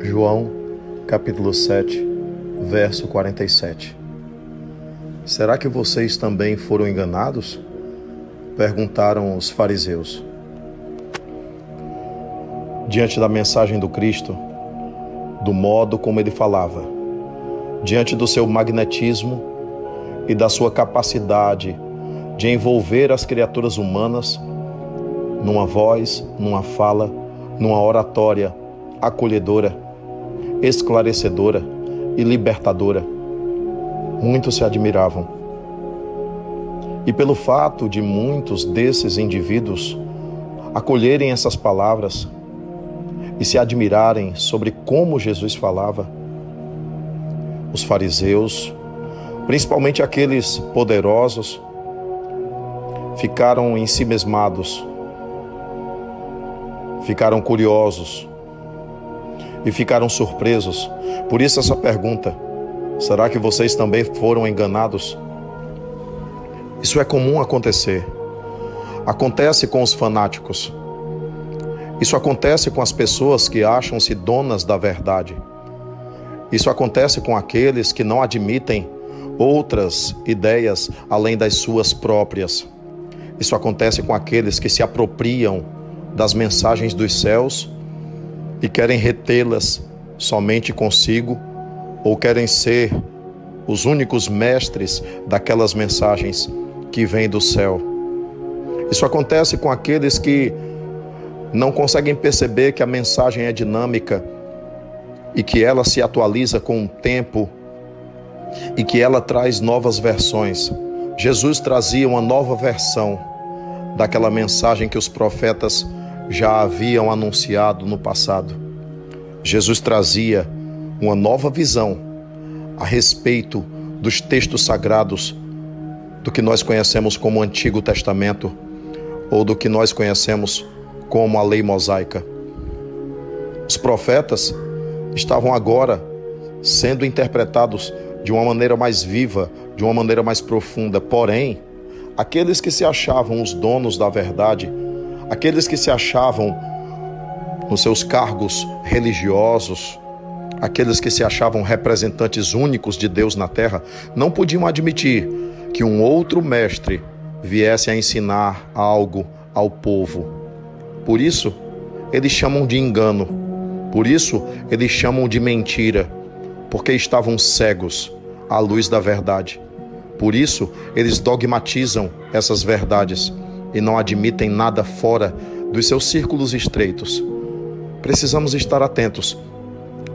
João, capítulo 7, verso 47. Será que vocês também foram enganados? Perguntaram os fariseus. Diante da mensagem do Cristo, do modo como ele falava, diante do seu magnetismo e da sua capacidade de envolver as criaturas humanas numa voz, numa fala, numa oratória acolhedora, esclarecedora e libertadora. Muitos se admiravam. E pelo fato de muitos desses indivíduos acolherem essas palavras e se admirarem sobre como Jesus falava, os fariseus, principalmente aqueles poderosos, ficaram ensimesmados, ficaram curiosos e ficaram surpresos. Por isso, essa pergunta: será que vocês também foram enganados? Isso é comum acontecer. Acontece com os fanáticos. Isso acontece com as pessoas que acham-se donas da verdade. Isso acontece com aqueles que não admitem outras ideias além das suas próprias. Isso acontece com aqueles que se apropriam das mensagens dos céus e querem retê-las somente consigo ou querem ser os únicos mestres daquelas mensagens que vêm do céu. Isso acontece com aqueles que não conseguem perceber que a mensagem é dinâmica e que ela se atualiza com o tempo e que ela traz novas versões. Jesus trazia uma nova versão daquela mensagem que os profetas já haviam anunciado no passado. Jesus trazia uma nova visão a respeito dos textos sagrados do que nós conhecemos como Antigo Testamento ou do que nós conhecemos como a lei mosaica. Os profetas estavam agora sendo interpretados de uma maneira mais viva, de uma maneira mais profunda. Porém, aqueles que se achavam os donos da verdade, aqueles que se achavam nos seus cargos religiosos, aqueles que se achavam representantes únicos de Deus na terra, não podiam admitir que um outro mestre viesse a ensinar algo ao povo. Por isso, eles chamam de engano. Por isso, eles chamam de mentira, porque estavam cegos à luz da verdade. Por isso, eles dogmatizam essas verdades e não admitem nada fora dos seus círculos estreitos. Precisamos estar atentos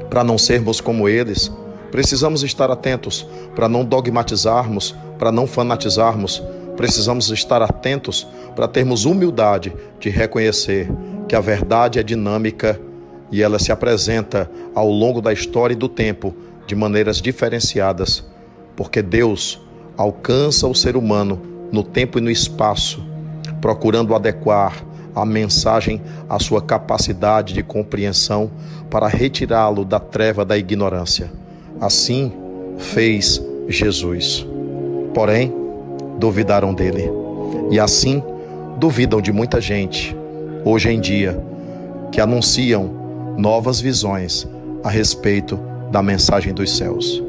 para não sermos como eles. Precisamos estar atentos para não dogmatizarmos, para não fanatizarmos. Precisamos estar atentos para termos humildade de reconhecer que a verdade é dinâmica e ela se apresenta ao longo da história e do tempo de maneiras diferenciadas, porque Deus alcança o ser humano no tempo e no espaço procurando adequar a mensagem à sua capacidade de compreensão para retirá-lo da treva da ignorância. Assim fez Jesus. Porém, duvidaram dele. E assim duvidam de muita gente, hoje em dia, que anunciam novas visões a respeito da mensagem dos céus.